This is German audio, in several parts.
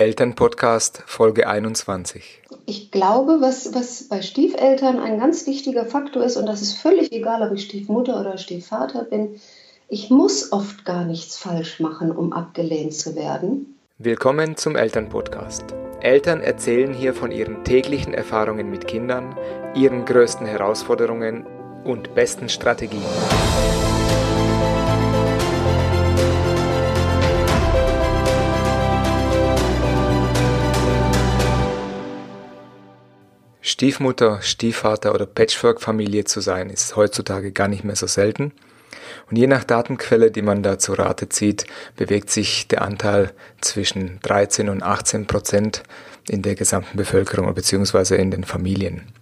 Elternpodcast Folge 21. Ich glaube, was, was bei Stiefeltern ein ganz wichtiger Faktor ist, und das ist völlig egal, ob ich Stiefmutter oder Stiefvater bin, ich muss oft gar nichts falsch machen, um abgelehnt zu werden. Willkommen zum Elternpodcast. Eltern erzählen hier von ihren täglichen Erfahrungen mit Kindern, ihren größten Herausforderungen und besten Strategien. Stiefmutter, Stiefvater oder Patchwork-Familie zu sein, ist heutzutage gar nicht mehr so selten. Und je nach Datenquelle, die man da zu Rate zieht, bewegt sich der Anteil zwischen 13 und 18 Prozent in der gesamten Bevölkerung bzw. in den Familien.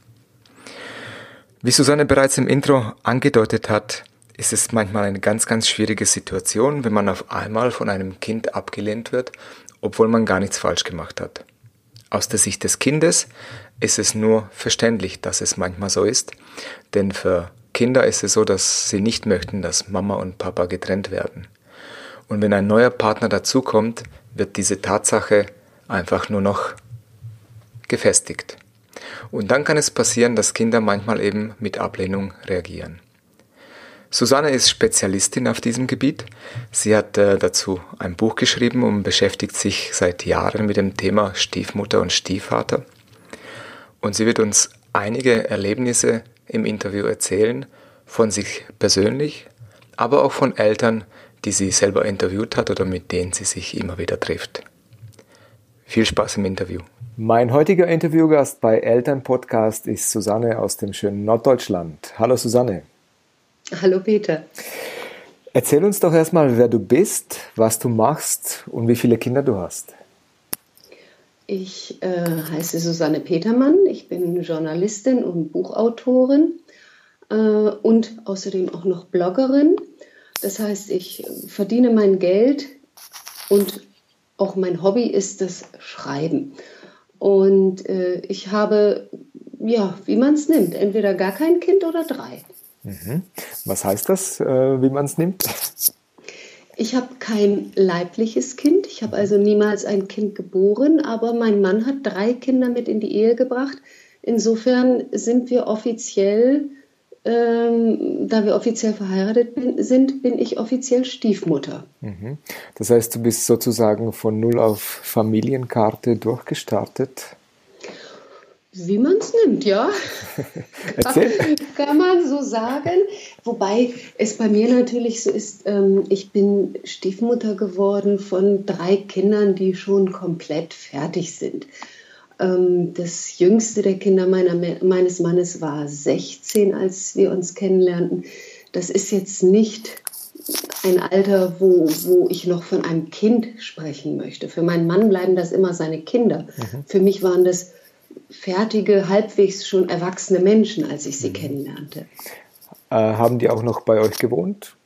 Wie Susanne bereits im Intro angedeutet hat, ist es manchmal eine ganz, ganz schwierige Situation, wenn man auf einmal von einem Kind abgelehnt wird, obwohl man gar nichts falsch gemacht hat. Aus der Sicht des Kindes ist es nur verständlich, dass es manchmal so ist, denn für Kinder ist es so, dass sie nicht möchten, dass Mama und Papa getrennt werden. Und wenn ein neuer Partner dazukommt, wird diese Tatsache einfach nur noch gefestigt. Und dann kann es passieren, dass Kinder manchmal eben mit Ablehnung reagieren. Susanne ist Spezialistin auf diesem Gebiet. Sie hat äh, dazu ein Buch geschrieben und beschäftigt sich seit Jahren mit dem Thema Stiefmutter und Stiefvater. Und sie wird uns einige Erlebnisse im Interview erzählen, von sich persönlich, aber auch von Eltern, die sie selber interviewt hat oder mit denen sie sich immer wieder trifft. Viel Spaß im Interview. Mein heutiger Interviewgast bei Elternpodcast ist Susanne aus dem schönen Norddeutschland. Hallo Susanne. Hallo Peter. Erzähl uns doch erstmal, wer du bist, was du machst und wie viele Kinder du hast. Ich äh, heiße Susanne Petermann, ich bin Journalistin und Buchautorin äh, und außerdem auch noch Bloggerin. Das heißt, ich verdiene mein Geld und auch mein Hobby ist das Schreiben. Und äh, ich habe, ja, wie man es nimmt, entweder gar kein Kind oder drei. Mhm. Was heißt das, äh, wie man es nimmt? Ich habe kein leibliches Kind. Ich habe also niemals ein Kind geboren, aber mein Mann hat drei Kinder mit in die Ehe gebracht. Insofern sind wir offiziell, ähm, da wir offiziell verheiratet bin, sind, bin ich offiziell Stiefmutter. Mhm. Das heißt, du bist sozusagen von null auf Familienkarte durchgestartet. Wie man es nimmt, ja. Erzähl. Kann man so sagen. Wobei es bei mir natürlich so ist, ähm, ich bin Stiefmutter geworden von drei Kindern, die schon komplett fertig sind. Ähm, das jüngste der Kinder meiner, meines Mannes war 16, als wir uns kennenlernten. Das ist jetzt nicht ein Alter, wo, wo ich noch von einem Kind sprechen möchte. Für meinen Mann bleiben das immer seine Kinder. Mhm. Für mich waren das fertige, halbwegs schon erwachsene Menschen, als ich sie mhm. kennenlernte. Äh, haben die auch noch bei euch gewohnt?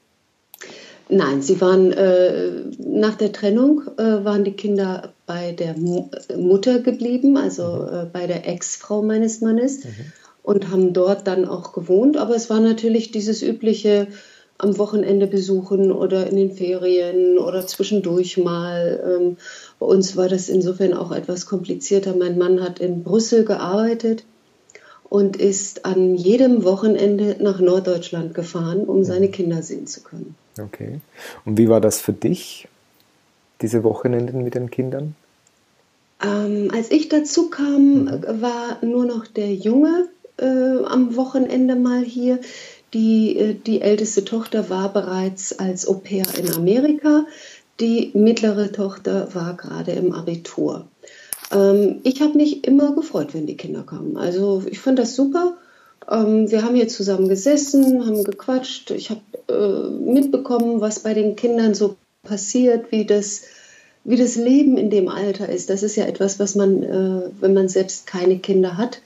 Nein, sie waren äh, nach der Trennung äh, waren die Kinder bei der Mu Mutter geblieben, also mhm. Äh, bei der Ex-Frau meines Mannes mhm. und haben dort dann auch gewohnt. Aber es war natürlich dieses übliche am Wochenende besuchen oder in den Ferien oder zwischendurch mal. Ähm, bei uns war das insofern auch etwas komplizierter. Mein Mann hat in Brüssel gearbeitet und ist an jedem Wochenende nach Norddeutschland gefahren, um seine Kinder sehen zu können. Okay. Und wie war das für dich, diese Wochenenden mit den Kindern? Ähm, als ich dazu kam, mhm. war nur noch der Junge äh, am Wochenende mal hier. Die, äh, die älteste Tochter war bereits als Au pair in Amerika. Die mittlere Tochter war gerade im Abitur. Ähm, ich habe mich immer gefreut, wenn die Kinder kamen. Also ich fand das super. Ähm, wir haben hier zusammen gesessen, haben gequatscht. Ich habe äh, mitbekommen, was bei den Kindern so passiert, wie das, wie das Leben in dem Alter ist. Das ist ja etwas, was man, äh, wenn man selbst keine Kinder hat,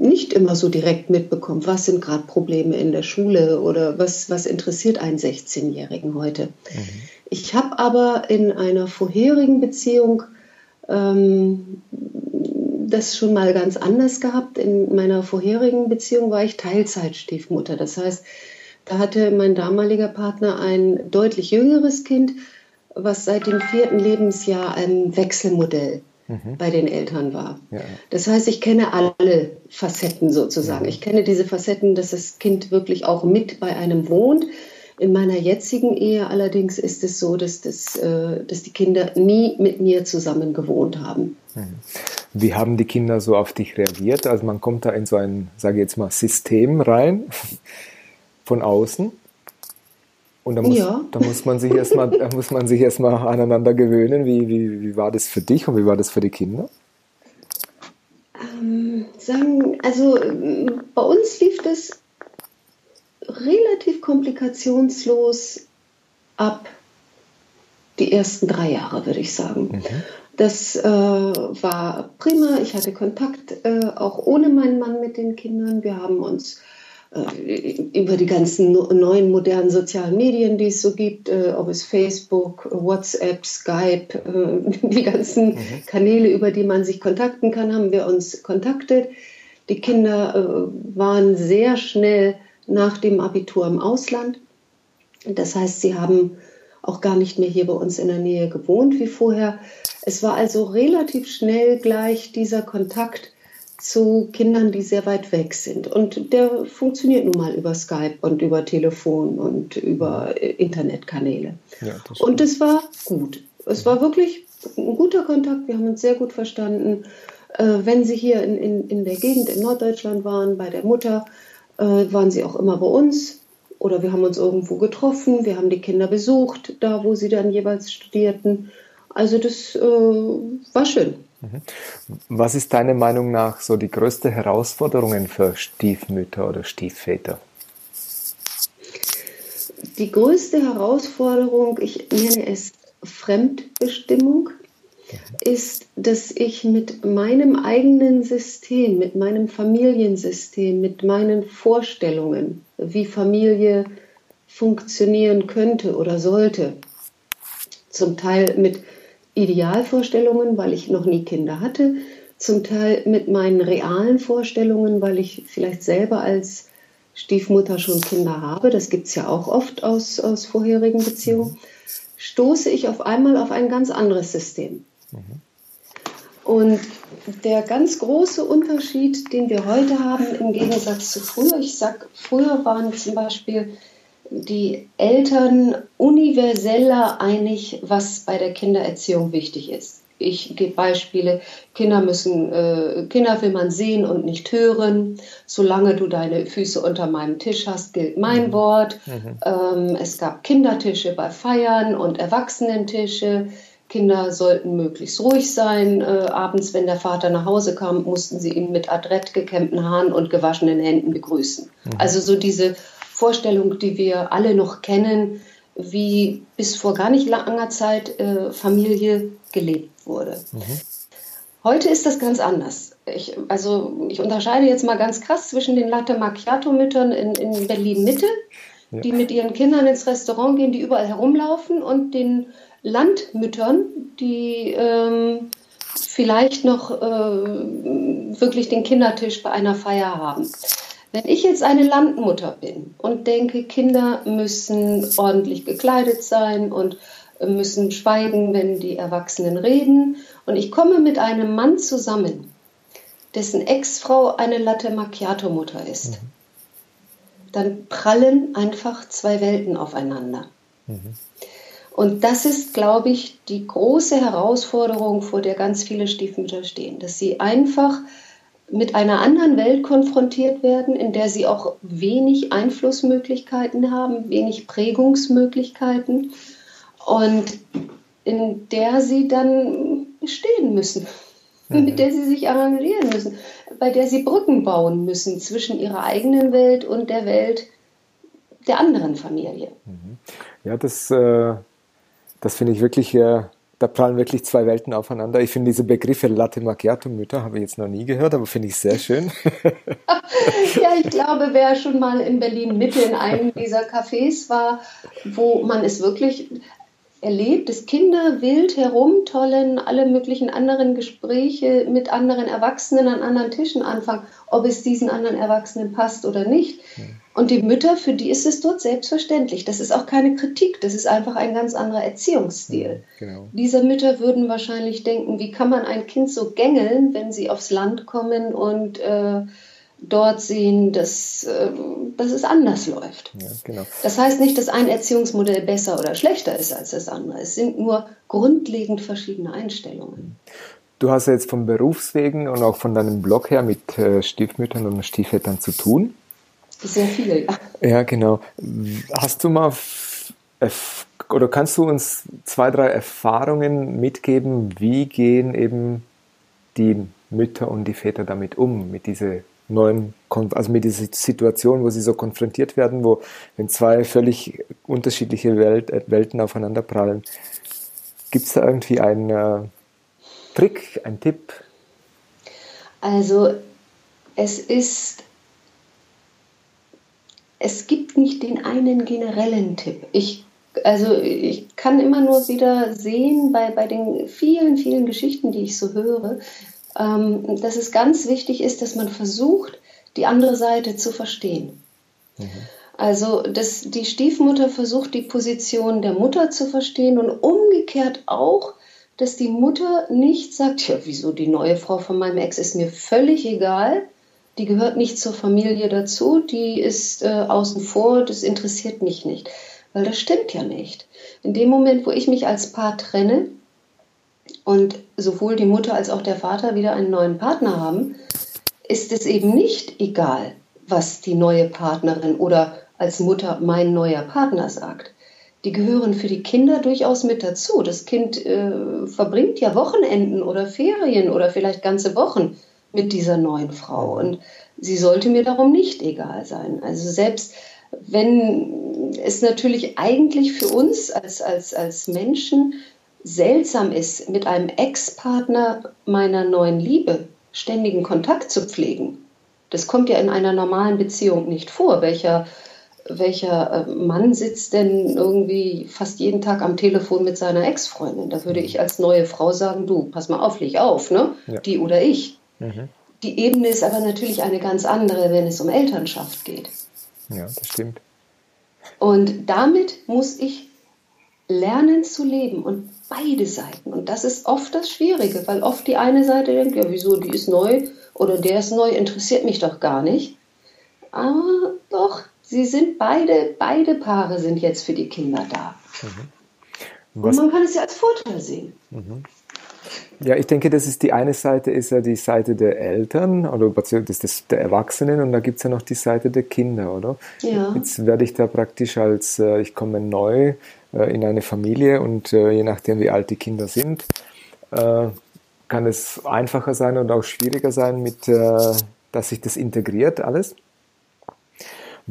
nicht immer so direkt mitbekommt, was sind gerade Probleme in der Schule oder was, was interessiert einen 16-Jährigen heute. Mhm. Ich habe aber in einer vorherigen Beziehung ähm, das schon mal ganz anders gehabt. In meiner vorherigen Beziehung war ich Teilzeitstiefmutter. Das heißt, da hatte mein damaliger Partner ein deutlich jüngeres Kind, was seit dem vierten Lebensjahr ein Wechselmodell mhm. bei den Eltern war. Ja. Das heißt, ich kenne alle Facetten sozusagen. Mhm. Ich kenne diese Facetten, dass das Kind wirklich auch mit bei einem wohnt. In meiner jetzigen Ehe allerdings ist es so, dass, das, äh, dass die Kinder nie mit mir zusammen gewohnt haben. Mhm. Wie haben die Kinder so auf dich reagiert? Also man kommt da in so ein, sage ich jetzt mal, System rein von außen. Und da muss, ja. da muss man sich erstmal, da muss man sich erstmal aneinander gewöhnen. Wie, wie, wie war das für dich und wie war das für die Kinder? Ähm, sagen, also bei uns lief das relativ komplikationslos ab die ersten drei Jahre, würde ich sagen. Mhm. Das äh, war prima. Ich hatte Kontakt äh, auch ohne meinen Mann mit den Kindern. Wir haben uns über die ganzen neuen modernen sozialen Medien, die es so gibt, äh, ob es Facebook, WhatsApp, Skype, äh, die ganzen mhm. Kanäle, über die man sich kontakten kann, haben wir uns kontaktet. Die Kinder waren sehr schnell nach dem Abitur im Ausland. Das heißt, sie haben auch gar nicht mehr hier bei uns in der Nähe gewohnt wie vorher. Es war also relativ schnell gleich dieser Kontakt zu Kindern, die sehr weit weg sind. Und der funktioniert nun mal über Skype und über Telefon und über äh, Internetkanäle. Ja, das und es war gut. Es war wirklich ein guter Kontakt. Wir haben uns sehr gut verstanden. Äh, wenn Sie hier in, in, in der Gegend in Norddeutschland waren, bei der Mutter, äh, waren Sie auch immer bei uns. Oder wir haben uns irgendwo getroffen. Wir haben die Kinder besucht, da wo sie dann jeweils studierten. Also das war schön. Mhm. Was ist deiner Meinung nach so die größte Herausforderung für Stiefmütter oder Stiefväter? Die größte Herausforderung, ich nenne es Fremdbestimmung, mhm. ist, dass ich mit meinem eigenen System, mit meinem Familiensystem, mit meinen Vorstellungen, wie Familie funktionieren könnte oder sollte, zum Teil mit Idealvorstellungen, weil ich noch nie Kinder hatte, zum Teil mit meinen realen Vorstellungen, weil ich vielleicht selber als Stiefmutter schon Kinder habe, das gibt es ja auch oft aus, aus vorherigen Beziehungen, stoße ich auf einmal auf ein ganz anderes System. Mhm. Und der ganz große Unterschied, den wir heute haben im Gegensatz zu früher, ich sage, früher waren zum Beispiel die Eltern universeller einig, was bei der Kindererziehung wichtig ist. Ich gebe Beispiele. Kinder müssen, äh, Kinder will man sehen und nicht hören. Solange du deine Füße unter meinem Tisch hast, gilt mein mhm. Wort. Mhm. Ähm, es gab Kindertische bei Feiern und Erwachsenentische. Kinder sollten möglichst ruhig sein. Äh, abends, wenn der Vater nach Hause kam, mussten sie ihn mit adrett gekämmten Haaren und gewaschenen Händen begrüßen. Mhm. Also so diese Vorstellung, die wir alle noch kennen, wie bis vor gar nicht langer Zeit äh, Familie gelebt wurde. Mhm. Heute ist das ganz anders. Ich, also ich unterscheide jetzt mal ganz krass zwischen den Latte Macchiato-Müttern in, in Berlin-Mitte, ja. die mit ihren Kindern ins Restaurant gehen, die überall herumlaufen, und den Landmüttern, die ähm, vielleicht noch äh, wirklich den Kindertisch bei einer Feier haben. Wenn ich jetzt eine Landmutter bin und denke, Kinder müssen ordentlich gekleidet sein und müssen schweigen, wenn die Erwachsenen reden, und ich komme mit einem Mann zusammen, dessen Ex-Frau eine Latte Macchiato-Mutter ist, mhm. dann prallen einfach zwei Welten aufeinander. Mhm. Und das ist, glaube ich, die große Herausforderung, vor der ganz viele Stiefmütter stehen, dass sie einfach mit einer anderen Welt konfrontiert werden, in der sie auch wenig Einflussmöglichkeiten haben, wenig Prägungsmöglichkeiten und in der sie dann bestehen müssen, mhm. mit der sie sich arrangieren müssen, bei der sie Brücken bauen müssen zwischen ihrer eigenen Welt und der Welt der anderen Familie. Mhm. Ja, das, äh, das finde ich wirklich äh, da prallen wirklich zwei Welten aufeinander. Ich finde diese Begriffe Latte Macchiato Mütter habe ich jetzt noch nie gehört, aber finde ich sehr schön. ja, ich glaube, wer schon mal in Berlin Mitte in einem dieser Cafés war, wo man es wirklich erlebt, dass Kinder wild herumtollen, alle möglichen anderen Gespräche mit anderen Erwachsenen an anderen Tischen anfangen, ob es diesen anderen Erwachsenen passt oder nicht. Und die Mütter, für die ist es dort selbstverständlich. Das ist auch keine Kritik, das ist einfach ein ganz anderer Erziehungsstil. Genau. Diese Mütter würden wahrscheinlich denken, wie kann man ein Kind so gängeln, wenn sie aufs Land kommen und äh, dort sehen, dass, äh, dass es anders läuft. Ja, genau. Das heißt nicht, dass ein Erziehungsmodell besser oder schlechter ist als das andere. Es sind nur grundlegend verschiedene Einstellungen. Du hast ja jetzt vom Berufswegen und auch von deinem Blog her mit äh, Stiefmüttern und Stiefvätern zu tun. Sehr viel, ja. Ja, genau. Hast du mal oder kannst du uns zwei, drei Erfahrungen mitgeben, wie gehen eben die Mütter und die Väter damit um, mit dieser neuen, also mit dieser Situation, wo sie so konfrontiert werden, wo wenn zwei völlig unterschiedliche Welt, äh, Welten aufeinander prallen. Gibt es da irgendwie einen äh, Trick, einen Tipp? Also es ist es gibt nicht den einen generellen Tipp. Ich, also ich kann immer nur wieder sehen bei, bei den vielen, vielen Geschichten, die ich so höre, ähm, dass es ganz wichtig ist, dass man versucht, die andere Seite zu verstehen. Mhm. Also, dass die Stiefmutter versucht, die Position der Mutter zu verstehen und umgekehrt auch, dass die Mutter nicht sagt, ja, wieso die neue Frau von meinem Ex ist mir völlig egal, die gehört nicht zur Familie dazu, die ist äh, außen vor, das interessiert mich nicht. Weil das stimmt ja nicht. In dem Moment, wo ich mich als Paar trenne und sowohl die Mutter als auch der Vater wieder einen neuen Partner haben, ist es eben nicht egal, was die neue Partnerin oder als Mutter mein neuer Partner sagt. Die gehören für die Kinder durchaus mit dazu. Das Kind äh, verbringt ja Wochenenden oder Ferien oder vielleicht ganze Wochen mit dieser neuen Frau. Und sie sollte mir darum nicht egal sein. Also selbst wenn es natürlich eigentlich für uns als, als, als Menschen seltsam ist, mit einem Ex-Partner meiner neuen Liebe ständigen Kontakt zu pflegen. Das kommt ja in einer normalen Beziehung nicht vor. Welcher, welcher äh, Mann sitzt denn irgendwie fast jeden Tag am Telefon mit seiner Ex-Freundin? Da würde ich als neue Frau sagen, du, pass mal auf, leg auf, ne? Ja. Die oder ich. Mhm. Die Ebene ist aber natürlich eine ganz andere, wenn es um Elternschaft geht. Ja, das stimmt. Und damit muss ich lernen zu leben und beide Seiten. Und das ist oft das Schwierige, weil oft die eine Seite denkt, ja, wieso, die ist neu oder der ist neu, interessiert mich doch gar nicht. Aber doch, sie sind beide, beide Paare sind jetzt für die Kinder da. Mhm. Und man kann es ja als Vorteil sehen. Mhm. Ja, ich denke, das ist die eine Seite, ist ja die Seite der Eltern oder das ist der Erwachsenen und da gibt es ja noch die Seite der Kinder, oder? Ja. Jetzt werde ich da praktisch als, äh, ich komme neu äh, in eine Familie und äh, je nachdem, wie alt die Kinder sind, kann es einfacher sein oder auch schwieriger sein, mit, dass sich das integriert alles.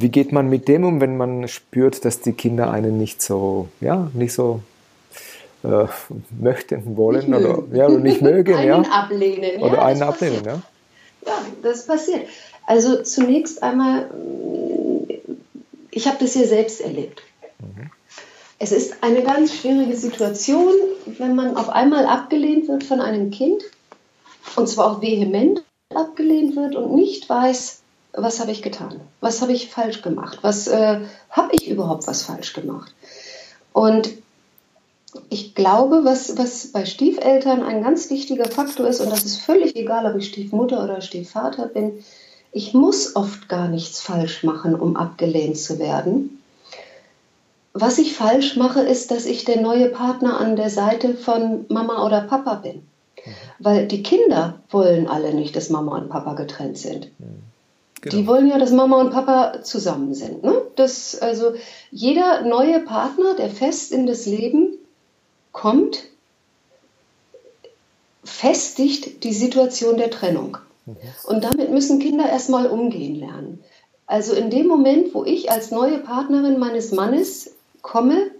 Wie geht man mit dem um, wenn man spürt, dass die Kinder einen nicht so, ja, nicht so äh, möchten, wollen oder, ja, oder nicht mögen. einen ja. ablehnen. Oder ja, einen ablehnen, ja. Ja, das passiert. Also zunächst einmal, ich habe das ja selbst erlebt. Mhm. Es ist eine ganz schwierige Situation, wenn man auf einmal abgelehnt wird von einem Kind und zwar auch vehement abgelehnt wird und nicht weiß, was habe ich getan, was habe ich falsch gemacht, was äh, habe ich überhaupt was falsch gemacht. Und ich glaube, was, was bei Stiefeltern ein ganz wichtiger Faktor ist, und das ist völlig egal, ob ich Stiefmutter oder Stiefvater bin, ich muss oft gar nichts falsch machen, um abgelehnt zu werden. Was ich falsch mache, ist, dass ich der neue Partner an der Seite von Mama oder Papa bin. Mhm. Weil die Kinder wollen alle nicht, dass Mama und Papa getrennt sind. Genau. Die wollen ja, dass Mama und Papa zusammen sind. Ne? Das, also jeder neue Partner, der fest in das Leben kommt, festigt die Situation der Trennung. Mhm. Und damit müssen Kinder erstmal umgehen lernen. Also in dem Moment, wo ich als neue Partnerin meines Mannes komme,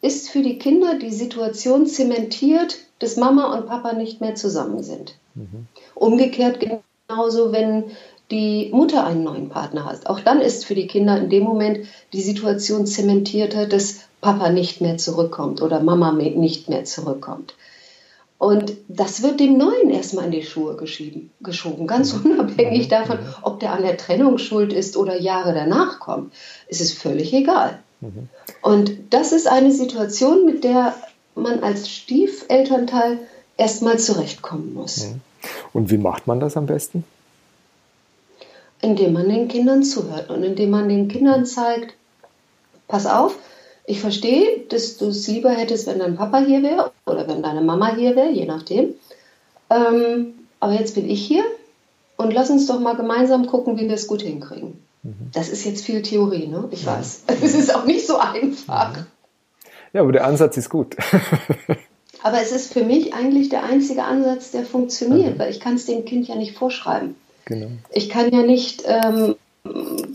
ist für die Kinder die Situation zementiert, dass Mama und Papa nicht mehr zusammen sind. Mhm. Umgekehrt genauso, wenn die Mutter einen neuen Partner hat. Auch dann ist für die Kinder in dem Moment die Situation zementierter, dass Papa nicht mehr zurückkommt oder Mama nicht mehr zurückkommt. Und das wird dem Neuen erstmal in die Schuhe geschoben, ganz unabhängig davon, ob der an der Trennung schuld ist oder Jahre danach kommt. Es ist völlig egal. Mhm. Und das ist eine Situation, mit der man als Stiefelternteil erstmal zurechtkommen muss. Mhm. Und wie macht man das am besten? Indem man den Kindern zuhört und indem man den Kindern zeigt, pass auf, ich verstehe, dass du es lieber hättest, wenn dein Papa hier wäre oder wenn deine Mama hier wäre, je nachdem. Ähm, aber jetzt bin ich hier und lass uns doch mal gemeinsam gucken, wie wir es gut hinkriegen. Mhm. Das ist jetzt viel Theorie, ne? Ich ja. weiß. Es ist auch nicht so einfach. Mhm. Ja, aber der Ansatz ist gut. aber es ist für mich eigentlich der einzige Ansatz, der funktioniert, mhm. weil ich kann es dem Kind ja nicht vorschreiben. Genau. Ich kann ja nicht ähm,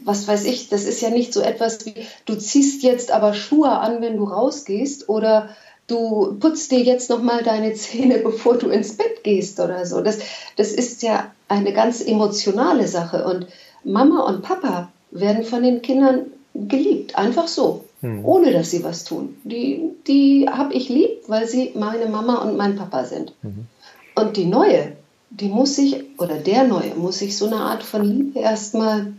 was weiß ich, das ist ja nicht so etwas wie, du ziehst jetzt aber Schuhe an, wenn du rausgehst oder du putzt dir jetzt nochmal deine Zähne, bevor du ins Bett gehst oder so. Das, das ist ja eine ganz emotionale Sache und Mama und Papa werden von den Kindern geliebt, einfach so, hm. ohne dass sie was tun. Die, die habe ich lieb, weil sie meine Mama und mein Papa sind. Mhm. Und die neue, die muss sich, oder der neue, muss sich so eine Art von Liebe erstmal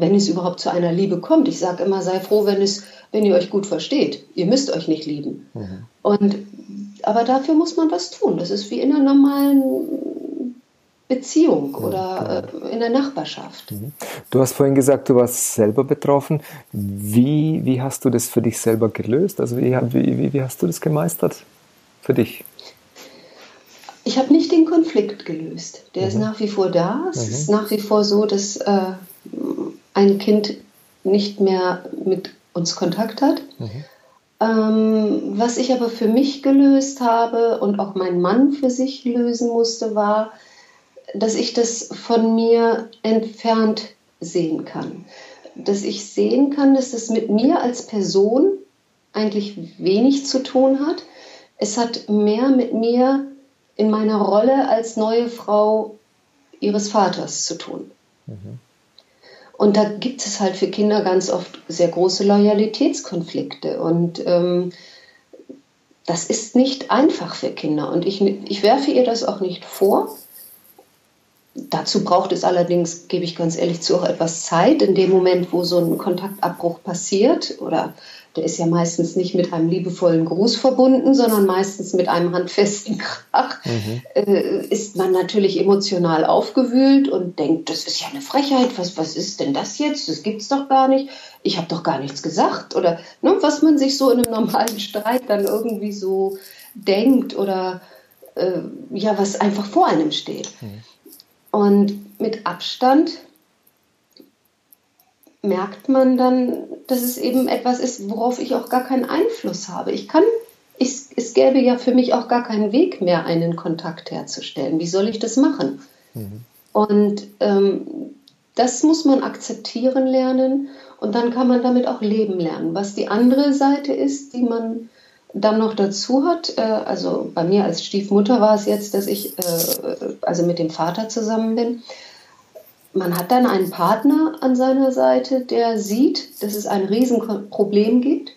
wenn es überhaupt zu einer Liebe kommt. Ich sage immer, sei froh, wenn, es, wenn ihr euch gut versteht. Ihr müsst euch nicht lieben. Mhm. Und, aber dafür muss man was tun. Das ist wie in einer normalen Beziehung oder genau. in der Nachbarschaft. Mhm. Du hast vorhin gesagt, du warst selber betroffen. Wie, wie hast du das für dich selber gelöst? Also wie, wie, wie hast du das gemeistert für dich? Ich habe nicht den Konflikt gelöst. Der mhm. ist nach wie vor da. Es mhm. ist nach wie vor so, dass äh, ein Kind nicht mehr mit uns Kontakt hat. Mhm. Ähm, was ich aber für mich gelöst habe und auch mein Mann für sich lösen musste, war, dass ich das von mir entfernt sehen kann. Dass ich sehen kann, dass das mit mir als Person eigentlich wenig zu tun hat. Es hat mehr mit mir in meiner Rolle als neue Frau ihres Vaters zu tun. Mhm. Und da gibt es halt für Kinder ganz oft sehr große Loyalitätskonflikte. Und ähm, das ist nicht einfach für Kinder. Und ich, ich werfe ihr das auch nicht vor. Dazu braucht es allerdings, gebe ich ganz ehrlich zu, auch etwas Zeit. In dem Moment, wo so ein Kontaktabbruch passiert oder der ist ja meistens nicht mit einem liebevollen Gruß verbunden, sondern meistens mit einem handfesten Krach, mhm. äh, ist man natürlich emotional aufgewühlt und denkt, das ist ja eine Frechheit, was, was ist denn das jetzt? Das gibt's doch gar nicht. Ich habe doch gar nichts gesagt. Oder ne, was man sich so in einem normalen Streit dann irgendwie so denkt oder äh, ja, was einfach vor einem steht. Mhm. Und mit Abstand merkt man dann, dass es eben etwas ist, worauf ich auch gar keinen Einfluss habe. Ich kann, ich, es gäbe ja für mich auch gar keinen Weg mehr, einen Kontakt herzustellen. Wie soll ich das machen? Mhm. Und ähm, das muss man akzeptieren lernen und dann kann man damit auch leben lernen. Was die andere Seite ist, die man dann noch dazu hat, äh, also bei mir als Stiefmutter war es jetzt, dass ich äh, also mit dem Vater zusammen bin man hat dann einen Partner an seiner Seite, der sieht, dass es ein Riesenproblem gibt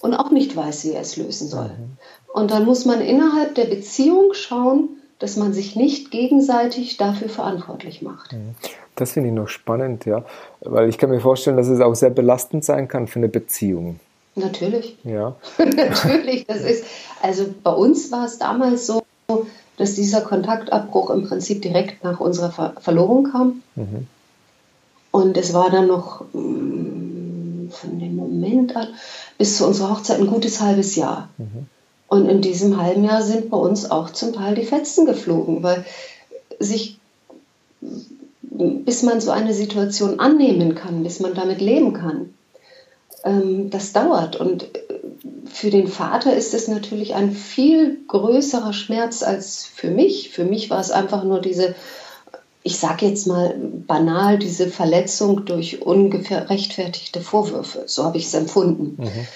und auch nicht weiß, wie er es lösen soll. Mhm. Und dann muss man innerhalb der Beziehung schauen, dass man sich nicht gegenseitig dafür verantwortlich macht. Mhm. Das finde ich noch spannend, ja, weil ich kann mir vorstellen, dass es auch sehr belastend sein kann für eine Beziehung. Natürlich. Ja. Natürlich, das ist, also bei uns war es damals so, dass dieser Kontaktabbruch im Prinzip direkt nach unserer Ver Verlobung kam. Mhm. Und es war dann noch mh, mm, von dem Moment an bis zu unserer Hochzeit ein gutes halbes Jahr. Mhm. Und in diesem halben Jahr sind bei uns auch zum Teil die Fetzen geflogen, weil sich, bis man so eine Situation annehmen kann, bis man damit leben kann, ähm, das dauert. Und für den Vater ist es natürlich ein viel größerer Schmerz als für mich. Für mich war es einfach nur diese, ich sage jetzt mal banal, diese Verletzung durch ungefähr rechtfertigte Vorwürfe. So habe ich es empfunden. Mhm.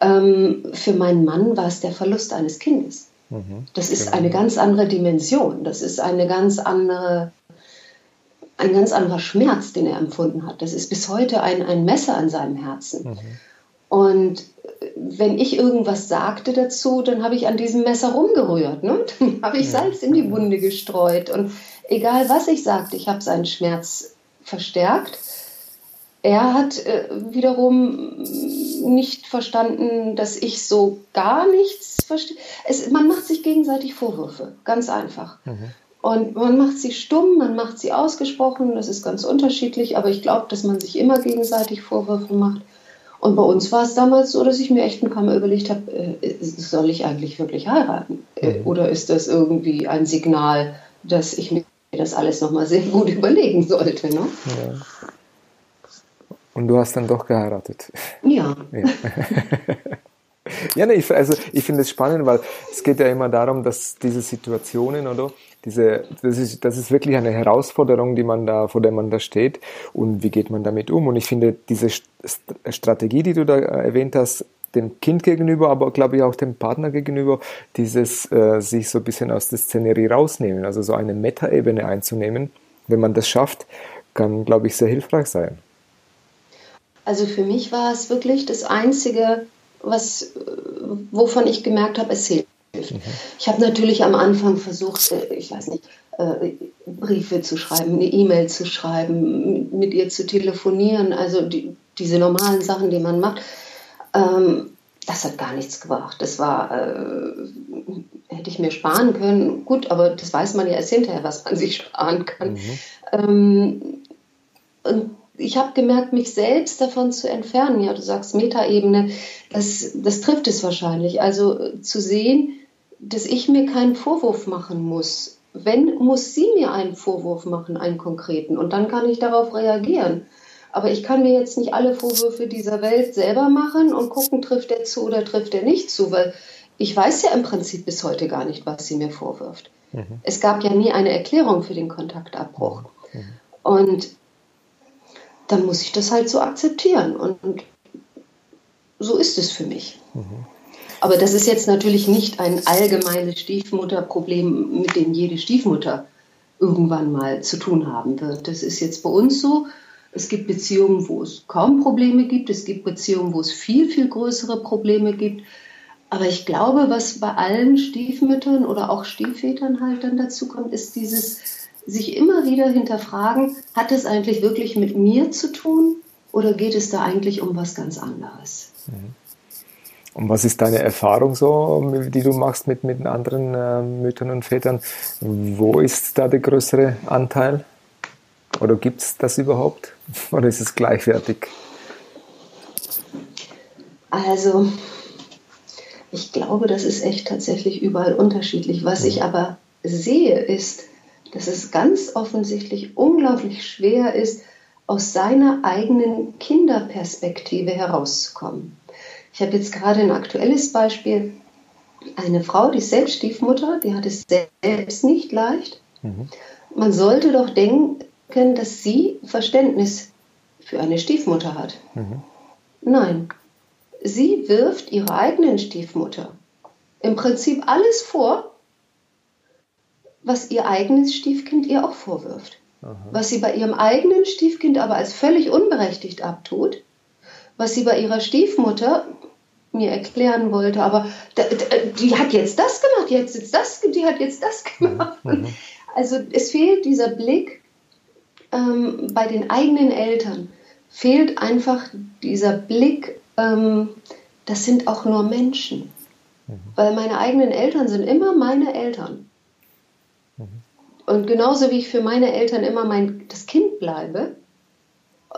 Ähm, für meinen Mann war es der Verlust eines Kindes. Mhm. Das ist genau. eine ganz andere Dimension. Das ist eine ganz andere, ein ganz anderer Schmerz, den er empfunden hat. Das ist bis heute ein, ein Messer an seinem Herzen. Mhm. Und wenn ich irgendwas sagte dazu, dann habe ich an diesem Messer rumgerührt. Ne? Dann habe ich Salz in die Wunde gestreut. Und egal was ich sagte, ich habe seinen Schmerz verstärkt. Er hat äh, wiederum nicht verstanden, dass ich so gar nichts verstehe. Man macht sich gegenseitig Vorwürfe, ganz einfach. Mhm. Und man macht sie stumm, man macht sie ausgesprochen, das ist ganz unterschiedlich, aber ich glaube, dass man sich immer gegenseitig Vorwürfe macht. Und bei uns war es damals so, dass ich mir echt ein paar Mal überlegt habe, äh, soll ich eigentlich wirklich heiraten? Äh, mhm. Oder ist das irgendwie ein Signal, dass ich mir das alles nochmal sehr gut überlegen sollte? Ne? Ja. Und du hast dann doch geheiratet. Ja. ja. ja, nee, ich, also ich finde es spannend, weil es geht ja immer darum, dass diese Situationen, oder? Diese, das ist, das ist wirklich eine Herausforderung, die man da, vor der man da steht. Und wie geht man damit um? Und ich finde, diese Strategie, die du da erwähnt hast, dem Kind gegenüber, aber glaube ich auch dem Partner gegenüber, dieses äh, sich so ein bisschen aus der Szenerie rausnehmen, also so eine Metaebene einzunehmen, wenn man das schafft, kann, glaube ich, sehr hilfreich sein. Also für mich war es wirklich das Einzige, was, wovon ich gemerkt habe, es hilft. Mhm. Ich habe natürlich am Anfang versucht, äh, ich weiß nicht, äh, Briefe zu schreiben, eine E-Mail zu schreiben, mit ihr zu telefonieren, also die, diese normalen Sachen, die man macht. Ähm, das hat gar nichts gebracht. Das war, äh, hätte ich mir sparen können. Gut, aber das weiß man ja erst hinterher, was man sich sparen kann. Mhm. Ähm, und ich habe gemerkt, mich selbst davon zu entfernen. Ja, du sagst Metaebene, das, das trifft es wahrscheinlich. Also äh, zu sehen, dass ich mir keinen Vorwurf machen muss. Wenn, muss sie mir einen Vorwurf machen, einen konkreten. Und dann kann ich darauf reagieren. Aber ich kann mir jetzt nicht alle Vorwürfe dieser Welt selber machen und gucken, trifft er zu oder trifft er nicht zu, weil ich weiß ja im Prinzip bis heute gar nicht, was sie mir vorwirft. Mhm. Es gab ja nie eine Erklärung für den Kontaktabbruch. Mhm. Und dann muss ich das halt so akzeptieren. Und, so ist es für mich. Mhm. Aber das ist jetzt natürlich nicht ein allgemeines Stiefmutterproblem, mit dem jede Stiefmutter irgendwann mal zu tun haben wird. Das ist jetzt bei uns so. Es gibt Beziehungen, wo es kaum Probleme gibt. Es gibt Beziehungen, wo es viel, viel größere Probleme gibt. Aber ich glaube, was bei allen Stiefmüttern oder auch Stiefvätern halt dann dazu kommt, ist dieses sich immer wieder hinterfragen, hat es eigentlich wirklich mit mir zu tun oder geht es da eigentlich um was ganz anderes? Mhm. Und was ist deine Erfahrung so, die du machst mit, mit anderen äh, Müttern und Vätern? Wo ist da der größere Anteil? Oder gibt es das überhaupt? Oder ist es gleichwertig? Also, ich glaube, das ist echt tatsächlich überall unterschiedlich. Was ich mhm. aber sehe, ist, dass es ganz offensichtlich unglaublich schwer ist, aus seiner eigenen Kinderperspektive herauszukommen. Ich habe jetzt gerade ein aktuelles Beispiel. Eine Frau, die ist selbst Stiefmutter, die hat es selbst nicht leicht. Mhm. Man sollte doch denken, dass sie Verständnis für eine Stiefmutter hat. Mhm. Nein, sie wirft ihrer eigenen Stiefmutter im Prinzip alles vor, was ihr eigenes Stiefkind ihr auch vorwirft. Aha. Was sie bei ihrem eigenen Stiefkind aber als völlig unberechtigt abtut, was sie bei ihrer Stiefmutter mir erklären wollte, aber die hat jetzt das gemacht, die hat jetzt das, die hat jetzt das gemacht. Mhm. Also es fehlt dieser Blick ähm, bei den eigenen Eltern, fehlt einfach dieser Blick, ähm, das sind auch nur Menschen. Mhm. Weil meine eigenen Eltern sind immer meine Eltern. Und genauso wie ich für meine Eltern immer mein, das Kind bleibe,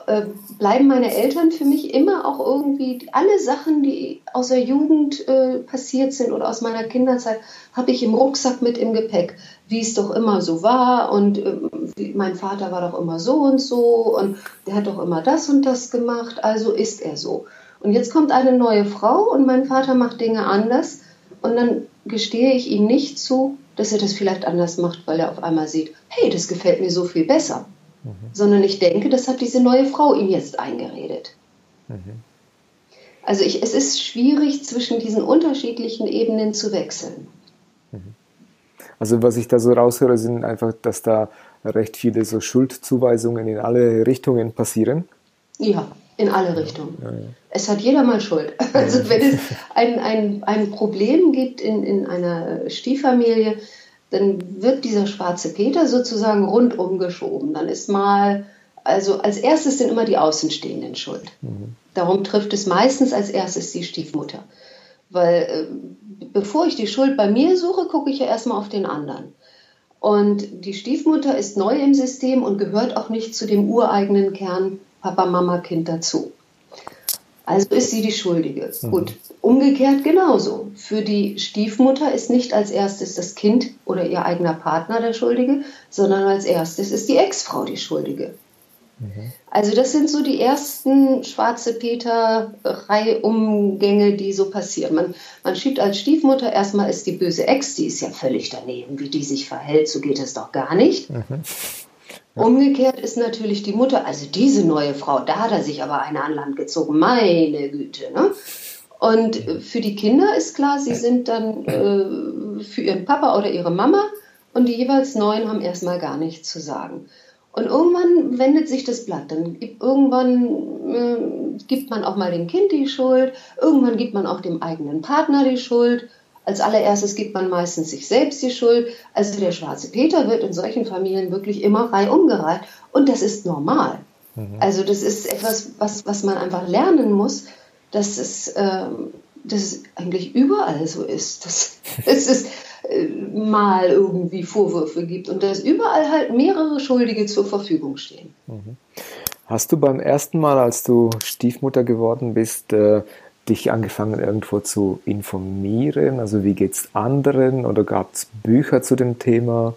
äh, bleiben meine Eltern für mich immer auch irgendwie alle Sachen, die aus der Jugend äh, passiert sind oder aus meiner Kinderzeit, habe ich im Rucksack mit im Gepäck, wie es doch immer so war und äh, mein Vater war doch immer so und so und der hat doch immer das und das gemacht, also ist er so. Und jetzt kommt eine neue Frau und mein Vater macht Dinge anders und dann gestehe ich ihm nicht zu, dass er das vielleicht anders macht, weil er auf einmal sieht, hey, das gefällt mir so viel besser. Mhm. Sondern ich denke, das hat diese neue Frau ihm jetzt eingeredet. Mhm. Also ich, es ist schwierig, zwischen diesen unterschiedlichen Ebenen zu wechseln. Mhm. Also was ich da so raushöre, sind einfach, dass da recht viele so Schuldzuweisungen in alle Richtungen passieren. Ja. In alle Richtungen. Ja, ja. Es hat jeder mal Schuld. Also wenn es ein, ein, ein Problem gibt in, in einer Stieffamilie, dann wird dieser schwarze Peter sozusagen rundum geschoben. Dann ist mal, also als erstes sind immer die Außenstehenden schuld. Mhm. Darum trifft es meistens als erstes die Stiefmutter. Weil äh, bevor ich die Schuld bei mir suche, gucke ich ja erstmal auf den anderen. Und die Stiefmutter ist neu im System und gehört auch nicht zu dem ureigenen Kern Papa, Mama, Kind dazu. Also ist sie die Schuldige. Mhm. Gut, umgekehrt genauso. Für die Stiefmutter ist nicht als erstes das Kind oder ihr eigener Partner der Schuldige, sondern als erstes ist die Ex-Frau die Schuldige. Mhm. Also das sind so die ersten schwarze Peter-Reihumgänge, die so passieren. Man, man schiebt als Stiefmutter erstmal ist die böse Ex, die ist ja völlig daneben, wie die sich verhält, so geht es doch gar nicht. Mhm. Umgekehrt ist natürlich die Mutter, also diese neue Frau, da hat er sich aber eine an Land gezogen, meine Güte. Ne? Und für die Kinder ist klar, sie sind dann äh, für ihren Papa oder ihre Mama und die jeweils Neuen haben erstmal gar nichts zu sagen. Und irgendwann wendet sich das Blatt. Dann irgendwann äh, gibt man auch mal dem Kind die Schuld, irgendwann gibt man auch dem eigenen Partner die Schuld. Als allererstes gibt man meistens sich selbst die Schuld. Also der schwarze Peter wird in solchen Familien wirklich immer frei umgereiht und das ist normal. Mhm. Also das ist etwas, was, was man einfach lernen muss, dass es, ähm, dass es eigentlich überall so ist. Dass, dass es äh, mal irgendwie Vorwürfe gibt und dass überall halt mehrere Schuldige zur Verfügung stehen. Mhm. Hast du beim ersten Mal, als du Stiefmutter geworden bist, äh, dich angefangen irgendwo zu informieren? Also wie geht es anderen oder gab es Bücher zu dem Thema?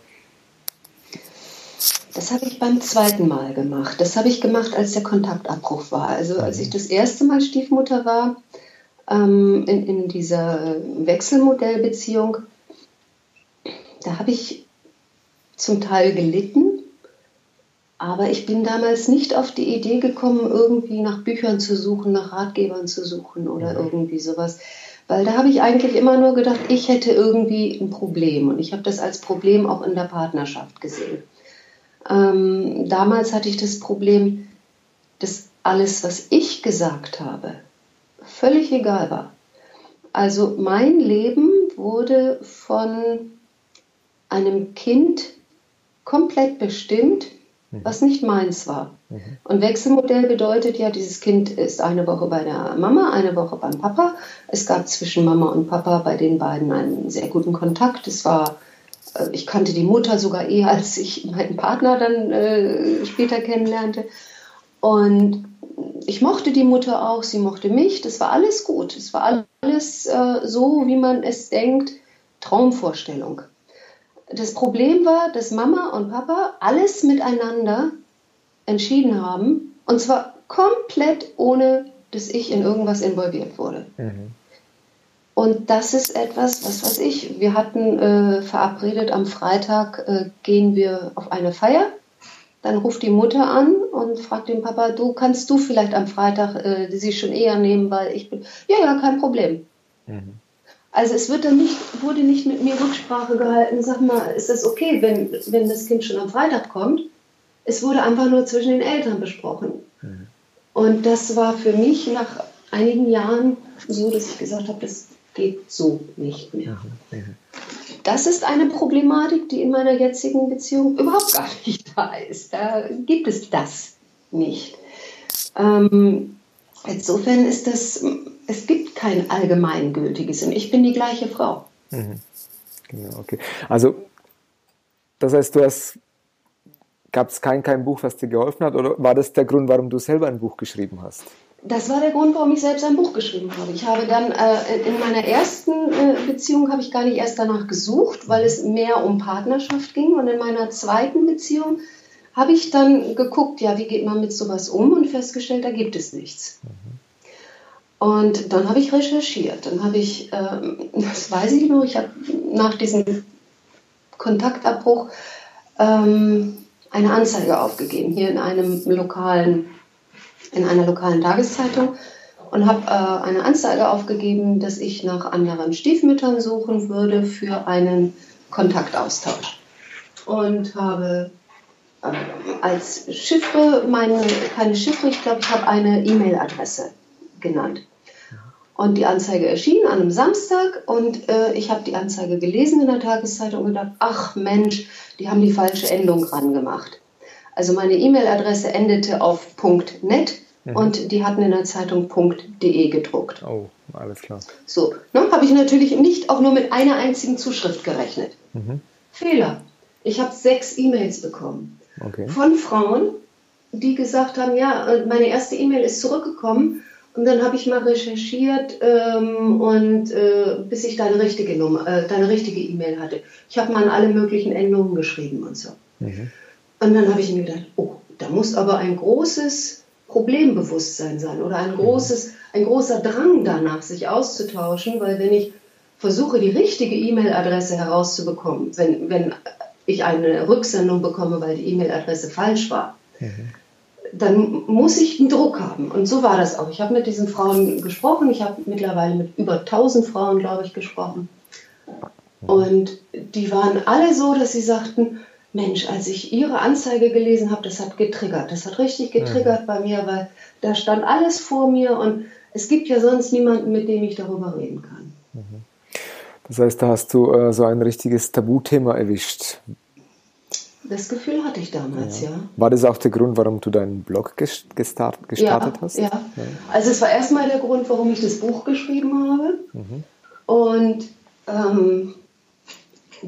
Das habe ich beim zweiten Mal gemacht. Das habe ich gemacht, als der Kontaktabbruch war. Also als ich das erste Mal Stiefmutter war, ähm, in, in dieser Wechselmodellbeziehung, da habe ich zum Teil gelitten, aber ich bin damals nicht auf die Idee gekommen, irgendwie nach Büchern zu suchen, nach Ratgebern zu suchen oder mhm. irgendwie sowas. Weil da habe ich eigentlich immer nur gedacht, ich hätte irgendwie ein Problem. Und ich habe das als Problem auch in der Partnerschaft gesehen. Ähm, damals hatte ich das Problem, dass alles, was ich gesagt habe, völlig egal war. Also mein Leben wurde von einem Kind komplett bestimmt. Was nicht meins war. Mhm. Und Wechselmodell bedeutet ja, dieses Kind ist eine Woche bei der Mama, eine Woche beim Papa. Es gab zwischen Mama und Papa bei den beiden einen sehr guten Kontakt. Es war, äh, ich kannte die Mutter sogar eher, als ich meinen Partner dann äh, später kennenlernte. Und ich mochte die Mutter auch, sie mochte mich. Das war alles gut. Es war alles äh, so, wie man es denkt, Traumvorstellung. Das Problem war, dass Mama und Papa alles miteinander entschieden haben und zwar komplett ohne, dass ich in irgendwas involviert wurde. Mhm. Und das ist etwas, was weiß ich, wir hatten äh, verabredet, am Freitag äh, gehen wir auf eine Feier. Dann ruft die Mutter an und fragt den Papa, du kannst du vielleicht am Freitag äh, sie schon eher nehmen, weil ich bin. Ja, ja, kein Problem. Mhm. Also es wird dann nicht, wurde nicht mit mir Rücksprache gehalten, sag mal, ist das okay, wenn, wenn das Kind schon am Freitag kommt? Es wurde einfach nur zwischen den Eltern besprochen. Mhm. Und das war für mich nach einigen Jahren so, dass ich gesagt habe, das geht so nicht mehr. Mhm. mhm. Das ist eine Problematik, die in meiner jetzigen Beziehung überhaupt gar nicht da ist. Da gibt es das nicht. Ähm, insofern ist das es gibt kein allgemeingültiges und ich bin die gleiche Frau. Mhm. Genau, okay. Also, das heißt, du hast, gab es kein, kein Buch, was dir geholfen hat oder war das der Grund, warum du selber ein Buch geschrieben hast? Das war der Grund, warum ich selbst ein Buch geschrieben habe. Ich habe dann äh, in meiner ersten äh, Beziehung habe ich gar nicht erst danach gesucht, weil es mehr um Partnerschaft ging. Und in meiner zweiten Beziehung habe ich dann geguckt, ja, wie geht man mit sowas um und festgestellt, da gibt es nichts. Mhm. Und dann habe ich recherchiert. Dann habe ich, ähm, das weiß ich noch, ich habe nach diesem Kontaktabbruch ähm, eine Anzeige aufgegeben, hier in einem lokalen, in einer lokalen Tageszeitung und habe äh, eine Anzeige aufgegeben, dass ich nach anderen Stiefmüttern suchen würde für einen Kontaktaustausch. Und habe als Chiffre, meine, keine Chiffre, ich glaube, ich habe eine E-Mail-Adresse genannt. Und die Anzeige erschien an einem Samstag und äh, ich habe die Anzeige gelesen in der Tageszeitung und gedacht, ach Mensch, die haben die falsche Endung dran gemacht. Also meine E-Mail-Adresse endete auf .net mhm. und die hatten in der Zeitung .de gedruckt. Oh, alles klar. So, ne, habe ich natürlich nicht auch nur mit einer einzigen Zuschrift gerechnet. Mhm. Fehler. Ich habe sechs E-Mails bekommen. Okay. Von Frauen, die gesagt haben, ja, meine erste E-Mail ist zurückgekommen und dann habe ich mal recherchiert ähm, und äh, bis ich deine richtige Nummer, äh, deine richtige E-Mail hatte. Ich habe mal an alle möglichen Endungen geschrieben und so. Mhm. Und dann habe ich mir gedacht, oh, da muss aber ein großes Problembewusstsein sein oder ein großes, ein großer Drang danach, sich auszutauschen, weil wenn ich versuche, die richtige E-Mail-Adresse herauszubekommen, wenn, wenn ich eine Rücksendung bekomme, weil die E-Mail-Adresse falsch war, mhm dann muss ich einen Druck haben. Und so war das auch. Ich habe mit diesen Frauen gesprochen. Ich habe mittlerweile mit über 1000 Frauen, glaube ich, gesprochen. Und die waren alle so, dass sie sagten, Mensch, als ich Ihre Anzeige gelesen habe, das hat getriggert. Das hat richtig getriggert mhm. bei mir, weil da stand alles vor mir und es gibt ja sonst niemanden, mit dem ich darüber reden kann. Mhm. Das heißt, da hast du äh, so ein richtiges Tabuthema erwischt. Das Gefühl hatte ich damals, ja. ja. War das auch der Grund, warum du deinen Blog gestart, gestartet ja, hast? Ja. ja. Also es war erstmal der Grund, warum ich das Buch geschrieben habe. Mhm. Und ähm,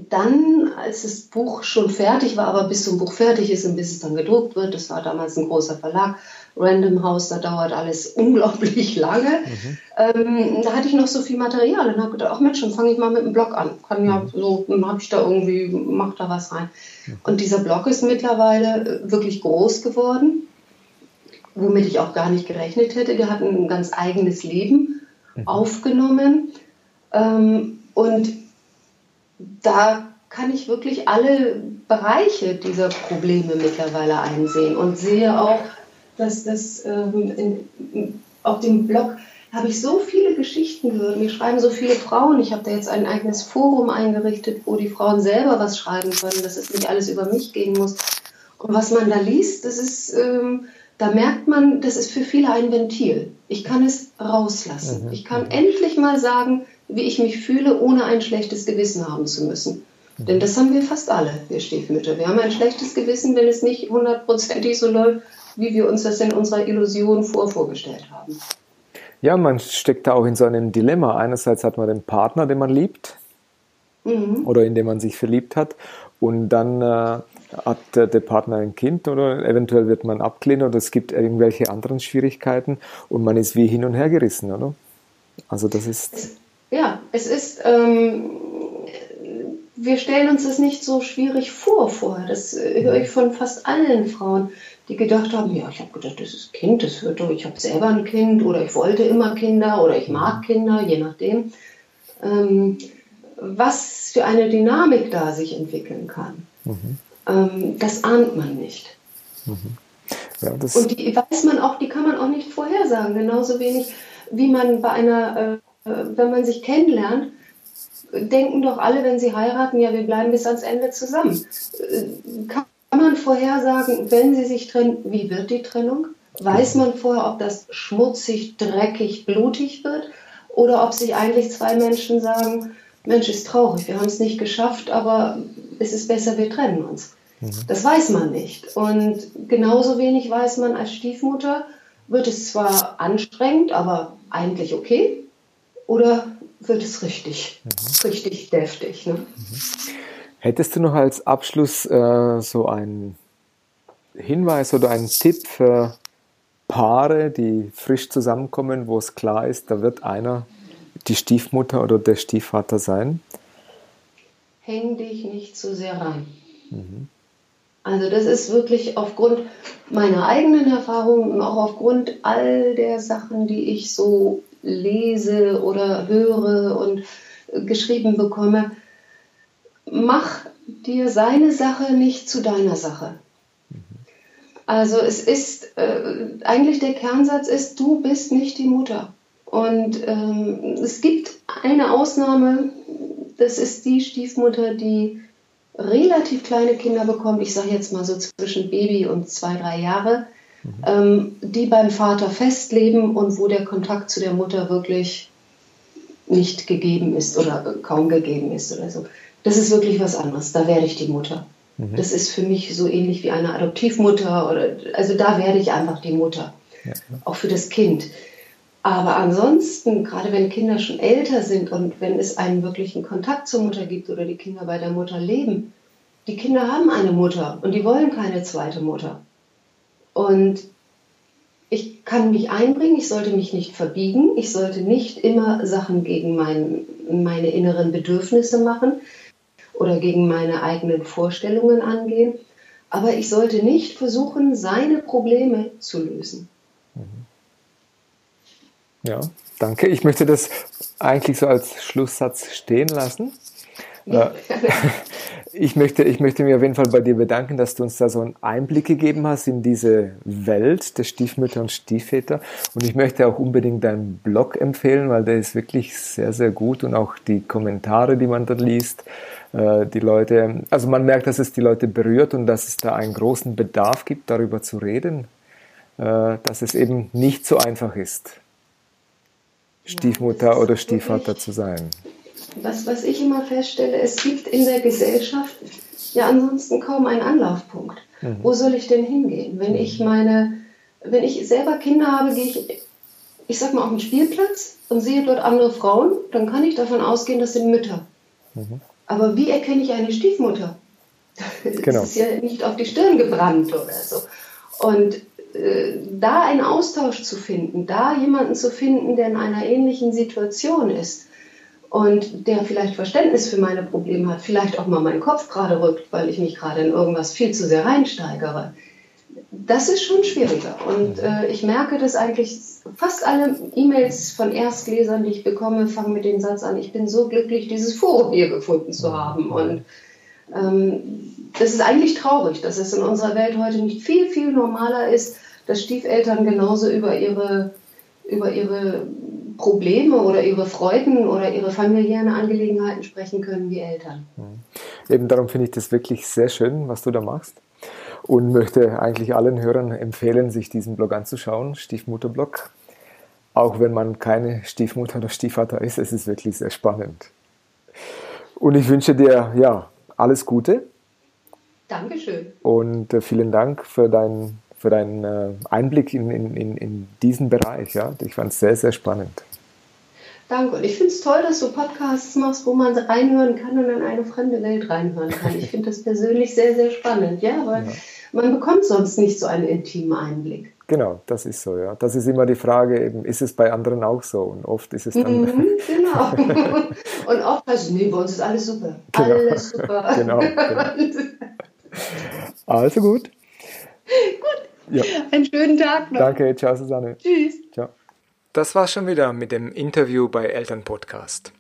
dann, als das Buch schon fertig war, aber bis ein Buch fertig ist und bis es dann gedruckt wird, das war damals ein großer Verlag, Random House, da dauert alles unglaublich lange. Mhm. Ähm, da hatte ich noch so viel Material und habe gedacht, ach Mensch, dann fange ich mal mit dem Blog an. Kann ja mhm. so, dann habe ich da irgendwie, mach da was rein. Mhm. Und dieser Blog ist mittlerweile äh, wirklich groß geworden, womit ich auch gar nicht gerechnet hätte. Der hat ein ganz eigenes Leben mhm. aufgenommen. Ähm, und da kann ich wirklich alle Bereiche dieser Probleme mittlerweile einsehen und sehe auch, dass das ähm, in, auf dem Blog habe ich so viele Geschichten gehört. Mir schreiben so viele Frauen. Ich habe da jetzt ein eigenes Forum eingerichtet, wo die Frauen selber was schreiben können, dass es nicht alles über mich gehen muss. Und was man da liest, das ist, ähm, da merkt man, das ist für viele ein Ventil. Ich kann es rauslassen. Mhm. Ich kann endlich mal sagen, wie ich mich fühle, ohne ein schlechtes Gewissen haben zu müssen. Mhm. Denn das haben wir fast alle, wir Stiefmütter. Wir haben ein schlechtes Gewissen, wenn es nicht hundertprozentig so läuft, wie wir uns das in unserer Illusion vor vorgestellt haben. Ja, man steckt da auch in so einem Dilemma. Einerseits hat man den Partner, den man liebt mhm. oder in den man sich verliebt hat. Und dann äh, hat der, der, Partner ein Kind oder eventuell wird man abgelehnt oder es gibt irgendwelche anderen Schwierigkeiten und man ist wie hin und her gerissen, oder? Also das ist. Ja, es ist. Ähm, wir stellen uns das nicht so schwierig vor vorher. Das äh, höre ich von fast allen Frauen die gedacht haben, ja, ich habe gedacht, das ist Kind, das wird doch, ich habe selber ein Kind oder ich wollte immer Kinder oder ich mag Kinder, je nachdem, ähm, was für eine Dynamik da sich entwickeln kann. Mhm. Ähm, das ahnt man nicht. Mhm. Ja, Und die weiß man auch, die kann man auch nicht vorhersagen, genauso wenig wie man bei einer, äh, wenn man sich kennenlernt, denken doch alle, wenn sie heiraten, ja, wir bleiben bis ans Ende zusammen. Äh, kann kann man vorhersagen, wenn sie sich trennen, wie wird die Trennung? Weiß man vorher, ob das schmutzig, dreckig, blutig wird? Oder ob sich eigentlich zwei Menschen sagen, Mensch, ist traurig, wir haben es nicht geschafft, aber es ist besser, wir trennen uns. Mhm. Das weiß man nicht. Und genauso wenig weiß man als Stiefmutter, wird es zwar anstrengend, aber eigentlich okay? Oder wird es richtig, mhm. richtig deftig? Ne? Mhm. Hättest du noch als Abschluss äh, so einen Hinweis oder einen Tipp für Paare, die frisch zusammenkommen, wo es klar ist, da wird einer die Stiefmutter oder der Stiefvater sein? Häng dich nicht zu sehr rein. Mhm. Also das ist wirklich aufgrund meiner eigenen Erfahrungen und auch aufgrund all der Sachen, die ich so lese oder höre und geschrieben bekomme, mach dir seine Sache nicht zu deiner Sache. Also es ist, äh, eigentlich der Kernsatz ist, du bist nicht die Mutter. Und ähm, es gibt eine Ausnahme, das ist die Stiefmutter, die relativ kleine Kinder bekommt, ich sage jetzt mal so zwischen Baby und zwei, drei Jahre, mhm. ähm, die beim Vater festleben und wo der Kontakt zu der Mutter wirklich nicht gegeben ist oder kaum gegeben ist oder so. Das ist wirklich was anderes. Da werde ich die Mutter. Mhm. Das ist für mich so ähnlich wie eine Adoptivmutter oder also da werde ich einfach die Mutter. Ja. Auch für das Kind. Aber ansonsten, gerade wenn Kinder schon älter sind und wenn es einen wirklichen Kontakt zur Mutter gibt oder die Kinder bei der Mutter leben, die Kinder haben eine Mutter und die wollen keine zweite Mutter. Und ich kann mich einbringen, ich sollte mich nicht verbiegen, ich sollte nicht immer Sachen gegen mein, meine inneren Bedürfnisse machen oder gegen meine eigenen Vorstellungen angehen, aber ich sollte nicht versuchen, seine Probleme zu lösen. Mhm. Ja, danke. Ich möchte das eigentlich so als Schlusssatz stehen lassen. Ja. Ich möchte, ich möchte mich auf jeden Fall bei dir bedanken, dass du uns da so einen Einblick gegeben hast in diese Welt der Stiefmütter und Stiefväter. Und ich möchte auch unbedingt deinen Blog empfehlen, weil der ist wirklich sehr, sehr gut und auch die Kommentare, die man dort liest, äh, die Leute, also man merkt, dass es die Leute berührt und dass es da einen großen Bedarf gibt, darüber zu reden, äh, dass es eben nicht so einfach ist. Stiefmutter ja, oder Stiefvater zu sein. Was, was ich immer feststelle, es gibt in der Gesellschaft ja ansonsten kaum einen Anlaufpunkt. Mhm. Wo soll ich denn hingehen? Wenn ich mhm. meine, wenn ich selber Kinder habe, gehe ich, ich sag mal, auf den Spielplatz und sehe dort andere Frauen, dann kann ich davon ausgehen, das sind Mütter. Mhm. Aber wie erkenne ich eine Stiefmutter? Genau. Das ist ja nicht auf die Stirn gebrannt oder so. Und äh, da einen Austausch zu finden, da jemanden zu finden, der in einer ähnlichen Situation ist und der vielleicht Verständnis für meine Probleme hat, vielleicht auch mal meinen Kopf gerade rückt, weil ich mich gerade in irgendwas viel zu sehr reinsteigere. Das ist schon schwieriger. Und mhm. äh, ich merke, dass eigentlich fast alle E-Mails von Erstlesern, die ich bekomme, fangen mit dem Satz an, ich bin so glücklich, dieses Forum hier gefunden zu mhm. haben. Und ähm, das ist eigentlich traurig, dass es in unserer Welt heute nicht viel, viel normaler ist, dass Stiefeltern genauso über ihre, über ihre Probleme oder ihre Freuden oder ihre familiären Angelegenheiten sprechen können wie Eltern. Mhm. Eben darum finde ich das wirklich sehr schön, was du da machst. Und möchte eigentlich allen Hörern empfehlen, sich diesen Blog anzuschauen, Stiefmutterblog. Auch wenn man keine Stiefmutter oder Stiefvater ist, es ist wirklich sehr spannend. Und ich wünsche dir ja alles Gute. Dankeschön. Und äh, vielen Dank für dein für deinen äh, Einblick in, in, in diesen Bereich. Ja? Ich fand es sehr, sehr spannend. Danke. Und ich finde es toll, dass du Podcasts machst, wo man reinhören kann und in eine fremde Welt reinhören kann. Ich finde das persönlich sehr, sehr spannend, ja, weil ja. man bekommt sonst nicht so einen intimen Einblick. Genau, das ist so, ja. Das ist immer die Frage, eben, ist es bei anderen auch so? Und oft ist es dann. Mhm, genau. und oft heißt es, nee, bei uns ist alles super. Genau. Alles super. genau, genau. Also gut. gut. Ja. Einen schönen Tag noch. Danke, ciao Susanne. Tschüss. Ciao. Das war's schon wieder mit dem Interview bei Elternpodcast.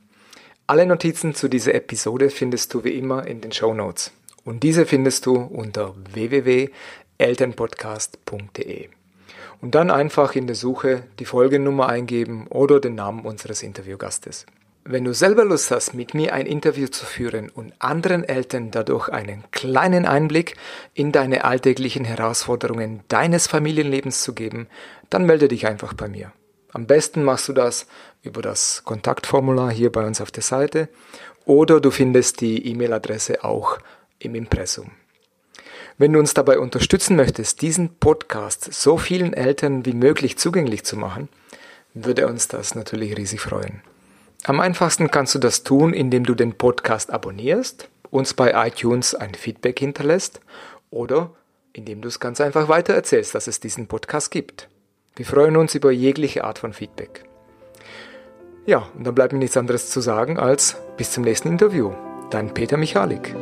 Alle Notizen zu dieser Episode findest du wie immer in den Show Notes. Und diese findest du unter www.elternpodcast.de. Und dann einfach in der Suche die Folgennummer eingeben oder den Namen unseres Interviewgastes. Wenn du selber Lust hast, mit mir ein Interview zu führen und anderen Eltern dadurch einen kleinen Einblick in deine alltäglichen Herausforderungen deines Familienlebens zu geben, dann melde dich einfach bei mir. Am besten machst du das über das Kontaktformular hier bei uns auf der Seite oder du findest die E-Mail-Adresse auch im Impressum. Wenn du uns dabei unterstützen möchtest, diesen Podcast so vielen Eltern wie möglich zugänglich zu machen, würde uns das natürlich riesig freuen. Am einfachsten kannst du das tun, indem du den Podcast abonnierst, uns bei iTunes ein Feedback hinterlässt oder indem du es ganz einfach weitererzählst, dass es diesen Podcast gibt. Wir freuen uns über jegliche Art von Feedback. Ja, und dann bleibt mir nichts anderes zu sagen als bis zum nächsten Interview. Dein Peter Michalik.